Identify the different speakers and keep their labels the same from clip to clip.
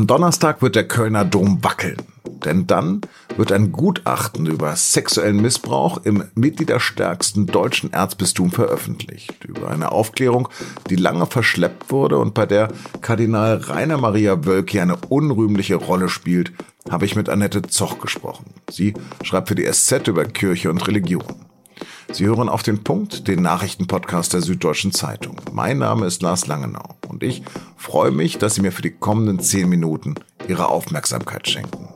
Speaker 1: Am Donnerstag wird der Kölner Dom wackeln. Denn dann wird ein Gutachten über sexuellen Missbrauch im mitgliederstärksten deutschen Erzbistum veröffentlicht. Über eine Aufklärung, die lange verschleppt wurde und bei der Kardinal Rainer Maria Wölki eine unrühmliche Rolle spielt, habe ich mit Annette Zoch gesprochen. Sie schreibt für die SZ über Kirche und Religion. Sie hören auf den Punkt, den Nachrichtenpodcast der Süddeutschen Zeitung. Mein Name ist Lars Langenau und ich freue mich, dass Sie mir für die kommenden zehn Minuten Ihre Aufmerksamkeit schenken.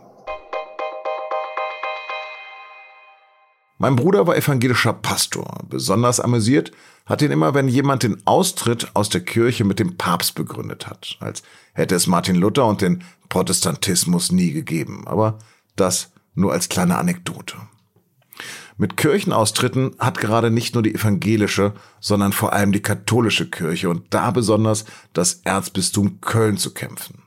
Speaker 1: Mein Bruder war evangelischer Pastor. Besonders amüsiert hat ihn immer, wenn jemand den Austritt aus der Kirche mit dem Papst begründet hat, als hätte es Martin Luther und den Protestantismus nie gegeben. Aber das nur als kleine Anekdote. Mit Kirchenaustritten hat gerade nicht nur die evangelische, sondern vor allem die katholische Kirche und da besonders das Erzbistum Köln zu kämpfen.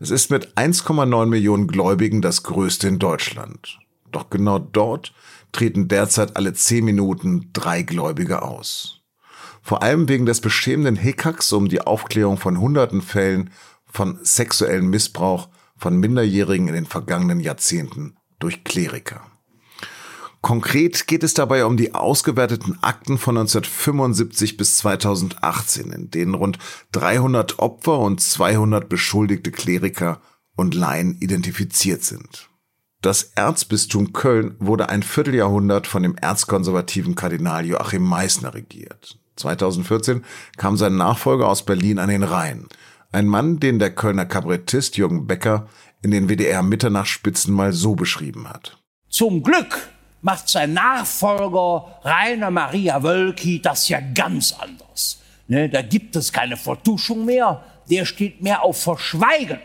Speaker 1: Es ist mit 1,9 Millionen Gläubigen das größte in Deutschland. Doch genau dort treten derzeit alle zehn Minuten drei Gläubige aus. Vor allem wegen des beschämenden Hickhacks um die Aufklärung von hunderten Fällen von sexuellem Missbrauch von Minderjährigen in den vergangenen Jahrzehnten durch Kleriker. Konkret geht es dabei um die ausgewerteten Akten von 1975 bis 2018, in denen rund 300 Opfer und 200 beschuldigte Kleriker und Laien identifiziert sind. Das Erzbistum Köln wurde ein Vierteljahrhundert von dem erzkonservativen Kardinal Joachim Meissner regiert. 2014 kam sein Nachfolger aus Berlin an den Rhein. Ein Mann, den der Kölner Kabarettist Jürgen Becker in den WDR Mitternachtsspitzen mal so beschrieben hat.
Speaker 2: Zum Glück macht sein Nachfolger Rainer Maria Wölki das ja ganz anders. Ne, da gibt es keine Vertuschung mehr, der steht mehr auf Verschweigen.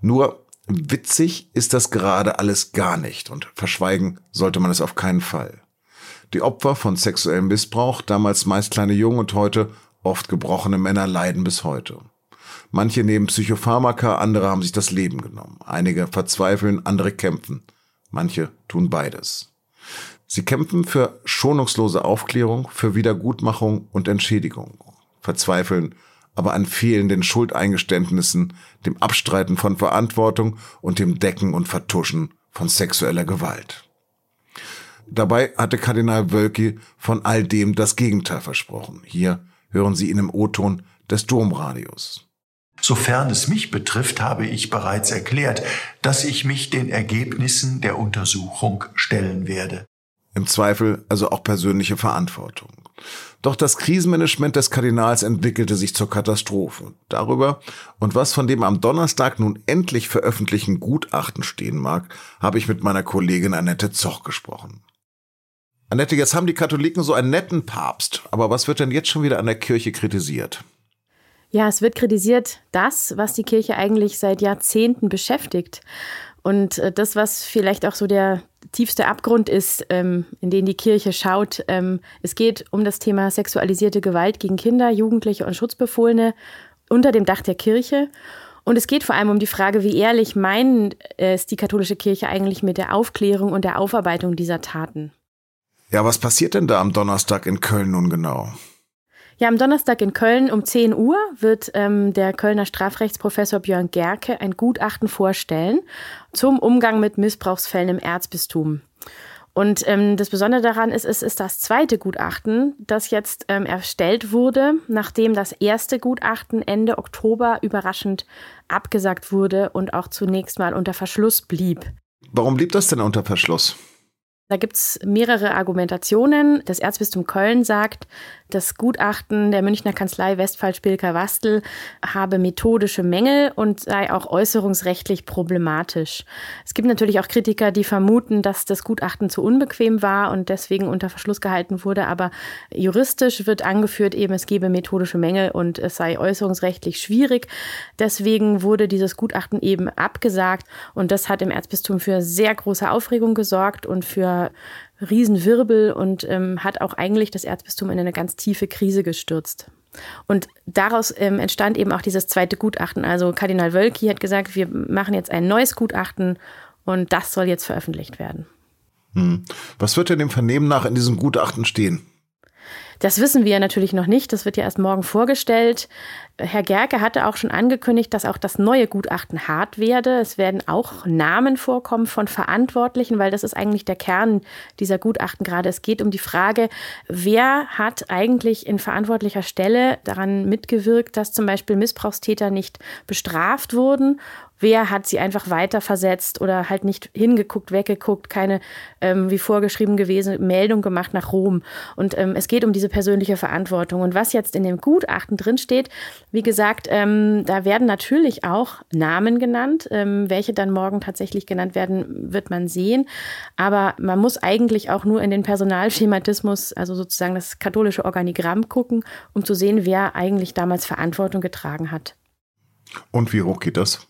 Speaker 1: Nur witzig ist das gerade alles gar nicht und verschweigen sollte man es auf keinen Fall. Die Opfer von sexuellem Missbrauch, damals meist kleine Jungen und heute oft gebrochene Männer leiden bis heute. Manche nehmen Psychopharmaka, andere haben sich das Leben genommen. Einige verzweifeln, andere kämpfen. Manche tun beides. Sie kämpfen für schonungslose Aufklärung, für Wiedergutmachung und Entschädigung, verzweifeln aber an fehlenden Schuldeingeständnissen, dem Abstreiten von Verantwortung und dem Decken und Vertuschen von sexueller Gewalt. Dabei hatte Kardinal Wölki von all dem das Gegenteil versprochen. Hier hören Sie ihn im O-Ton des Domradios.
Speaker 3: Sofern es mich betrifft, habe ich bereits erklärt, dass ich mich den Ergebnissen der Untersuchung stellen werde.
Speaker 1: Im Zweifel also auch persönliche Verantwortung. Doch das Krisenmanagement des Kardinals entwickelte sich zur Katastrophe. Darüber und was von dem am Donnerstag nun endlich veröffentlichten Gutachten stehen mag, habe ich mit meiner Kollegin Annette Zoch gesprochen. Annette, jetzt haben die Katholiken so einen netten Papst, aber was wird denn jetzt schon wieder an der Kirche kritisiert?
Speaker 4: Ja, es wird kritisiert, das, was die Kirche eigentlich seit Jahrzehnten beschäftigt. Und äh, das, was vielleicht auch so der tiefste Abgrund ist, ähm, in den die Kirche schaut, ähm, es geht um das Thema sexualisierte Gewalt gegen Kinder, Jugendliche und Schutzbefohlene unter dem Dach der Kirche. Und es geht vor allem um die Frage, wie ehrlich meint es die katholische Kirche eigentlich mit der Aufklärung und der Aufarbeitung dieser Taten.
Speaker 1: Ja, was passiert denn da am Donnerstag in Köln nun genau?
Speaker 4: Ja, am Donnerstag in Köln um 10 Uhr wird ähm, der Kölner Strafrechtsprofessor Björn Gerke ein Gutachten vorstellen zum Umgang mit Missbrauchsfällen im Erzbistum. Und ähm, das Besondere daran ist, es ist das zweite Gutachten, das jetzt ähm, erstellt wurde, nachdem das erste Gutachten Ende Oktober überraschend abgesagt wurde und auch zunächst mal unter Verschluss blieb.
Speaker 1: Warum blieb das denn unter Verschluss?
Speaker 4: Da gibt es mehrere Argumentationen. Das Erzbistum Köln sagt, das Gutachten der Münchner Kanzlei Westphal-Spilker-Wastel habe methodische Mängel und sei auch äußerungsrechtlich problematisch. Es gibt natürlich auch Kritiker, die vermuten, dass das Gutachten zu unbequem war und deswegen unter Verschluss gehalten wurde. Aber juristisch wird angeführt, eben es gebe methodische Mängel und es sei äußerungsrechtlich schwierig. Deswegen wurde dieses Gutachten eben abgesagt und das hat im Erzbistum für sehr große Aufregung gesorgt und für Riesenwirbel und ähm, hat auch eigentlich das Erzbistum in eine ganz tiefe Krise gestürzt. Und daraus ähm, entstand eben auch dieses zweite Gutachten. Also Kardinal Wölki hat gesagt, wir machen jetzt ein neues Gutachten und das soll jetzt veröffentlicht werden.
Speaker 1: Hm. Was wird denn dem Vernehmen nach in diesem Gutachten stehen?
Speaker 4: Das wissen wir natürlich noch nicht. Das wird ja erst morgen vorgestellt. Herr Gerke hatte auch schon angekündigt, dass auch das neue Gutachten hart werde. Es werden auch Namen vorkommen von Verantwortlichen, weil das ist eigentlich der Kern dieser Gutachten gerade. Es geht um die Frage, wer hat eigentlich in verantwortlicher Stelle daran mitgewirkt, dass zum Beispiel Missbrauchstäter nicht bestraft wurden wer hat sie einfach weiter versetzt oder halt nicht hingeguckt, weggeguckt, keine, ähm, wie vorgeschrieben gewesen, Meldung gemacht nach Rom. Und ähm, es geht um diese persönliche Verantwortung. Und was jetzt in dem Gutachten drinsteht, wie gesagt, ähm, da werden natürlich auch Namen genannt. Ähm, welche dann morgen tatsächlich genannt werden, wird man sehen. Aber man muss eigentlich auch nur in den Personalschematismus, also sozusagen das katholische Organigramm gucken, um zu sehen, wer eigentlich damals Verantwortung getragen hat.
Speaker 1: Und wie hoch geht das?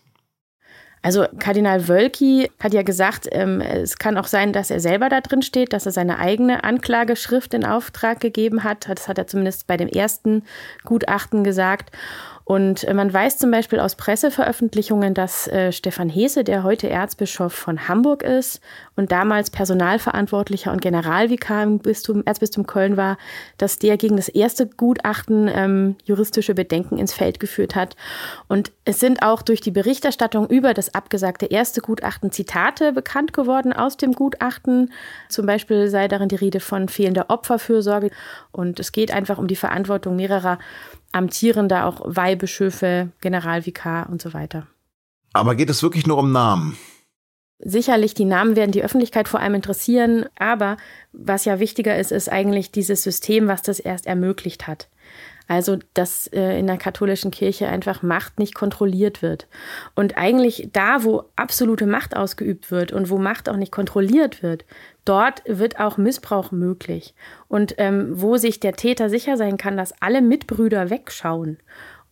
Speaker 4: Also Kardinal Wölki hat ja gesagt, ähm, es kann auch sein, dass er selber da drin steht, dass er seine eigene Anklageschrift in Auftrag gegeben hat. Das hat er zumindest bei dem ersten Gutachten gesagt. Und äh, man weiß zum Beispiel aus Presseveröffentlichungen, dass äh, Stefan Hese, der heute Erzbischof von Hamburg ist und damals Personalverantwortlicher und Generalvikar im Bistum, Erzbistum Köln war, dass der gegen das erste Gutachten ähm, juristische Bedenken ins Feld geführt hat. Und es sind auch durch die Berichterstattung über das abgesagte erste Gutachten Zitate bekannt geworden aus dem Gutachten. Zum Beispiel sei darin die Rede von fehlender Opferfürsorge. Und es geht einfach um die Verantwortung mehrerer amtierender, auch Weihbischöfe, Generalvikar und so weiter.
Speaker 1: Aber geht es wirklich nur um Namen?
Speaker 4: Sicherlich, die Namen werden die Öffentlichkeit vor allem interessieren, aber was ja wichtiger ist, ist eigentlich dieses System, was das erst ermöglicht hat. Also, dass äh, in der katholischen Kirche einfach Macht nicht kontrolliert wird. Und eigentlich da, wo absolute Macht ausgeübt wird und wo Macht auch nicht kontrolliert wird, dort wird auch Missbrauch möglich. Und ähm, wo sich der Täter sicher sein kann, dass alle Mitbrüder wegschauen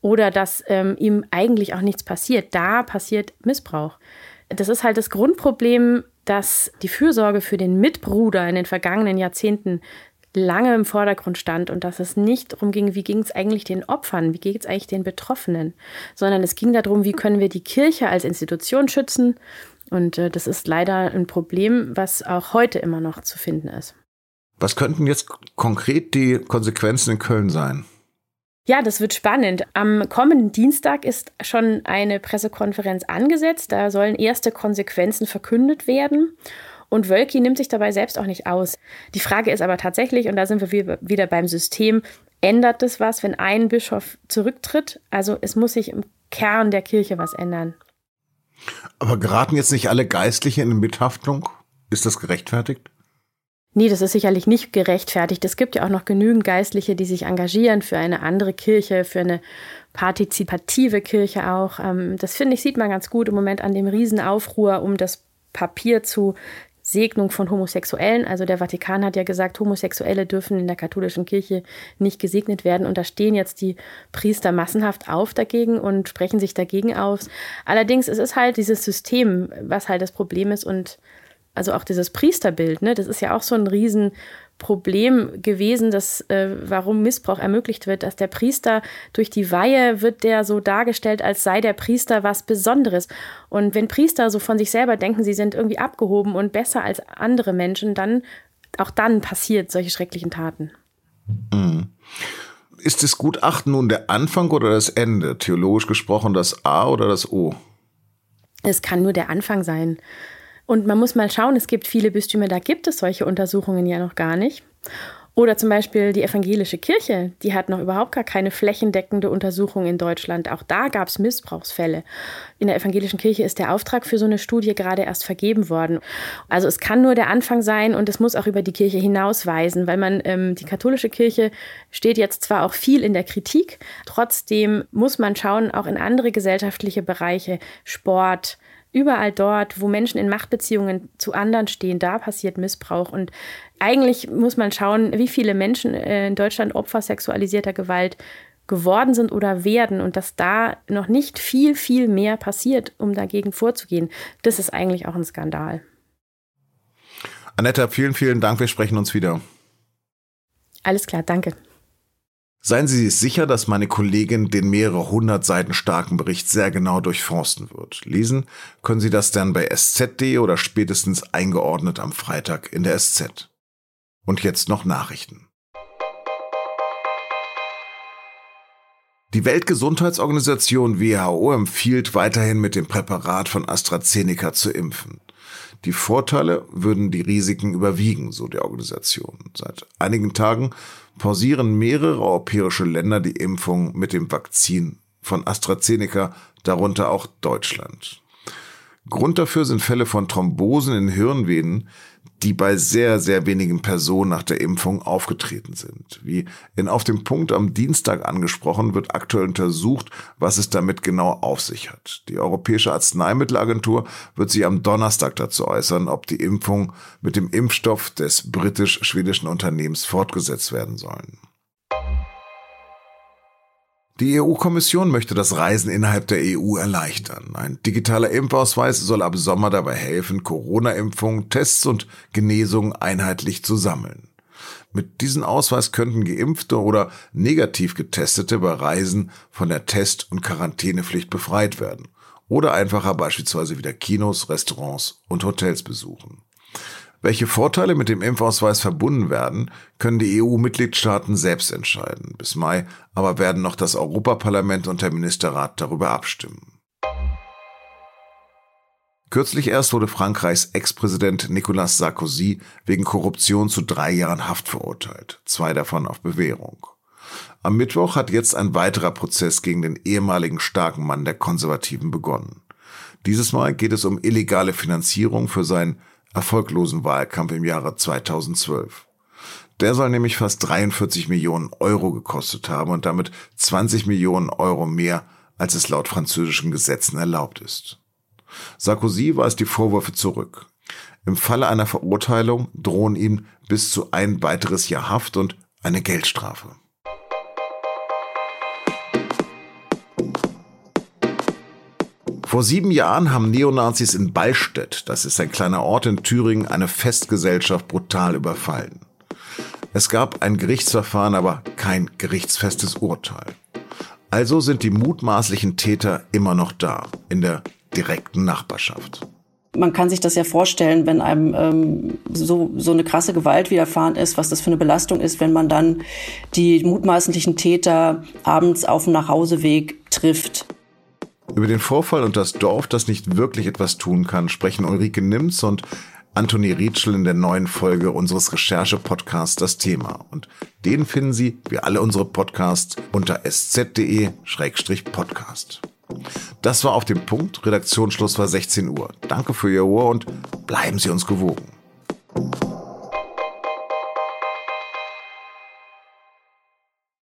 Speaker 4: oder dass ähm, ihm eigentlich auch nichts passiert, da passiert Missbrauch. Das ist halt das Grundproblem, dass die Fürsorge für den Mitbruder in den vergangenen Jahrzehnten lange im Vordergrund stand und dass es nicht darum ging, wie ging es eigentlich den Opfern, wie geht es eigentlich den Betroffenen, sondern es ging darum, wie können wir die Kirche als Institution schützen. Und äh, das ist leider ein Problem, was auch heute immer noch zu finden ist.
Speaker 1: Was könnten jetzt konkret die Konsequenzen in Köln sein?
Speaker 4: Ja, das wird spannend. Am kommenden Dienstag ist schon eine Pressekonferenz angesetzt. Da sollen erste Konsequenzen verkündet werden. Und Wölki nimmt sich dabei selbst auch nicht aus. Die Frage ist aber tatsächlich, und da sind wir wieder beim System, ändert das was, wenn ein Bischof zurücktritt? Also es muss sich im Kern der Kirche was ändern.
Speaker 1: Aber geraten jetzt nicht alle Geistliche in Mithaftung? Ist das gerechtfertigt?
Speaker 4: Nee, das ist sicherlich nicht gerechtfertigt. Es gibt ja auch noch genügend Geistliche, die sich engagieren für eine andere Kirche, für eine partizipative Kirche auch. Ähm, das finde ich, sieht man ganz gut im Moment an dem Riesenaufruhr um das Papier zu Segnung von Homosexuellen. Also der Vatikan hat ja gesagt, Homosexuelle dürfen in der katholischen Kirche nicht gesegnet werden. Und da stehen jetzt die Priester massenhaft auf dagegen und sprechen sich dagegen aus. Allerdings es ist halt dieses System, was halt das Problem ist und also auch dieses Priesterbild, ne, das ist ja auch so ein riesen Problem gewesen, dass, äh, warum Missbrauch ermöglicht wird, dass der Priester durch die Weihe wird der so dargestellt, als sei der Priester was Besonderes. Und wenn Priester so von sich selber denken, sie sind irgendwie abgehoben und besser als andere Menschen, dann auch dann passiert solche schrecklichen Taten.
Speaker 1: Mhm. Ist das Gutachten nun der Anfang oder das Ende? Theologisch gesprochen das A oder das O?
Speaker 4: Es kann nur der Anfang sein. Und man muss mal schauen, es gibt viele Bistümer, da gibt es solche Untersuchungen ja noch gar nicht. Oder zum Beispiel die evangelische Kirche, die hat noch überhaupt gar keine flächendeckende Untersuchung in Deutschland. Auch da gab es Missbrauchsfälle. In der evangelischen Kirche ist der Auftrag für so eine Studie gerade erst vergeben worden. Also es kann nur der Anfang sein und es muss auch über die Kirche hinausweisen, weil man ähm, die katholische Kirche steht jetzt zwar auch viel in der Kritik, trotzdem muss man schauen, auch in andere gesellschaftliche Bereiche, Sport, Überall dort, wo Menschen in Machtbeziehungen zu anderen stehen, da passiert Missbrauch. Und eigentlich muss man schauen, wie viele Menschen äh, in Deutschland Opfer sexualisierter Gewalt geworden sind oder werden und dass da noch nicht viel, viel mehr passiert, um dagegen vorzugehen. Das ist eigentlich auch ein Skandal.
Speaker 1: Annetta, vielen, vielen Dank. Wir sprechen uns wieder.
Speaker 4: Alles klar, danke.
Speaker 1: Seien Sie sich sicher, dass meine Kollegin den mehrere hundert Seiten starken Bericht sehr genau durchforsten wird. Lesen können Sie das dann bei sz.de oder spätestens eingeordnet am Freitag in der SZ. Und jetzt noch Nachrichten. Die Weltgesundheitsorganisation WHO empfiehlt weiterhin mit dem Präparat von AstraZeneca zu impfen. Die Vorteile würden die Risiken überwiegen, so die Organisation. Seit einigen Tagen pausieren mehrere europäische Länder die Impfung mit dem Vakzin von AstraZeneca, darunter auch Deutschland. Grund dafür sind Fälle von Thrombosen in Hirnvenen, die bei sehr, sehr wenigen Personen nach der Impfung aufgetreten sind. Wie in Auf dem Punkt am Dienstag angesprochen, wird aktuell untersucht, was es damit genau auf sich hat. Die Europäische Arzneimittelagentur wird sich am Donnerstag dazu äußern, ob die Impfung mit dem Impfstoff des britisch-schwedischen Unternehmens fortgesetzt werden sollen. Die EU-Kommission möchte das Reisen innerhalb der EU erleichtern. Ein digitaler Impfausweis soll ab Sommer dabei helfen, Corona-Impfungen, Tests und Genesungen einheitlich zu sammeln. Mit diesem Ausweis könnten Geimpfte oder negativ Getestete bei Reisen von der Test- und Quarantänepflicht befreit werden oder einfacher beispielsweise wieder Kinos, Restaurants und Hotels besuchen. Welche Vorteile mit dem Impfausweis verbunden werden, können die EU-Mitgliedstaaten selbst entscheiden. Bis Mai aber werden noch das Europaparlament und der Ministerrat darüber abstimmen. Kürzlich erst wurde Frankreichs Ex-Präsident Nicolas Sarkozy wegen Korruption zu drei Jahren Haft verurteilt, zwei davon auf Bewährung. Am Mittwoch hat jetzt ein weiterer Prozess gegen den ehemaligen starken Mann der Konservativen begonnen. Dieses Mal geht es um illegale Finanzierung für sein erfolglosen Wahlkampf im Jahre 2012. Der soll nämlich fast 43 Millionen Euro gekostet haben und damit 20 Millionen Euro mehr, als es laut französischen Gesetzen erlaubt ist. Sarkozy weist die Vorwürfe zurück. Im Falle einer Verurteilung drohen ihm bis zu ein weiteres Jahr Haft und eine Geldstrafe. Vor sieben Jahren haben Neonazis in Ballstedt, das ist ein kleiner Ort in Thüringen, eine Festgesellschaft brutal überfallen. Es gab ein Gerichtsverfahren, aber kein gerichtsfestes Urteil. Also sind die mutmaßlichen Täter immer noch da, in der direkten Nachbarschaft.
Speaker 5: Man kann sich das ja vorstellen, wenn einem ähm, so, so eine krasse Gewalt widerfahren ist, was das für eine Belastung ist, wenn man dann die mutmaßlichen Täter abends auf dem Nachhauseweg trifft.
Speaker 1: Über den Vorfall und das Dorf, das nicht wirklich etwas tun kann, sprechen Ulrike Nimz und Anthony Rietschel in der neuen Folge unseres Recherche-Podcasts Das Thema. Und den finden Sie, wie alle unsere Podcasts, unter sz.de-podcast. Das war auf dem Punkt. Redaktionsschluss war 16 Uhr. Danke für Ihr Ohr und bleiben Sie uns gewogen.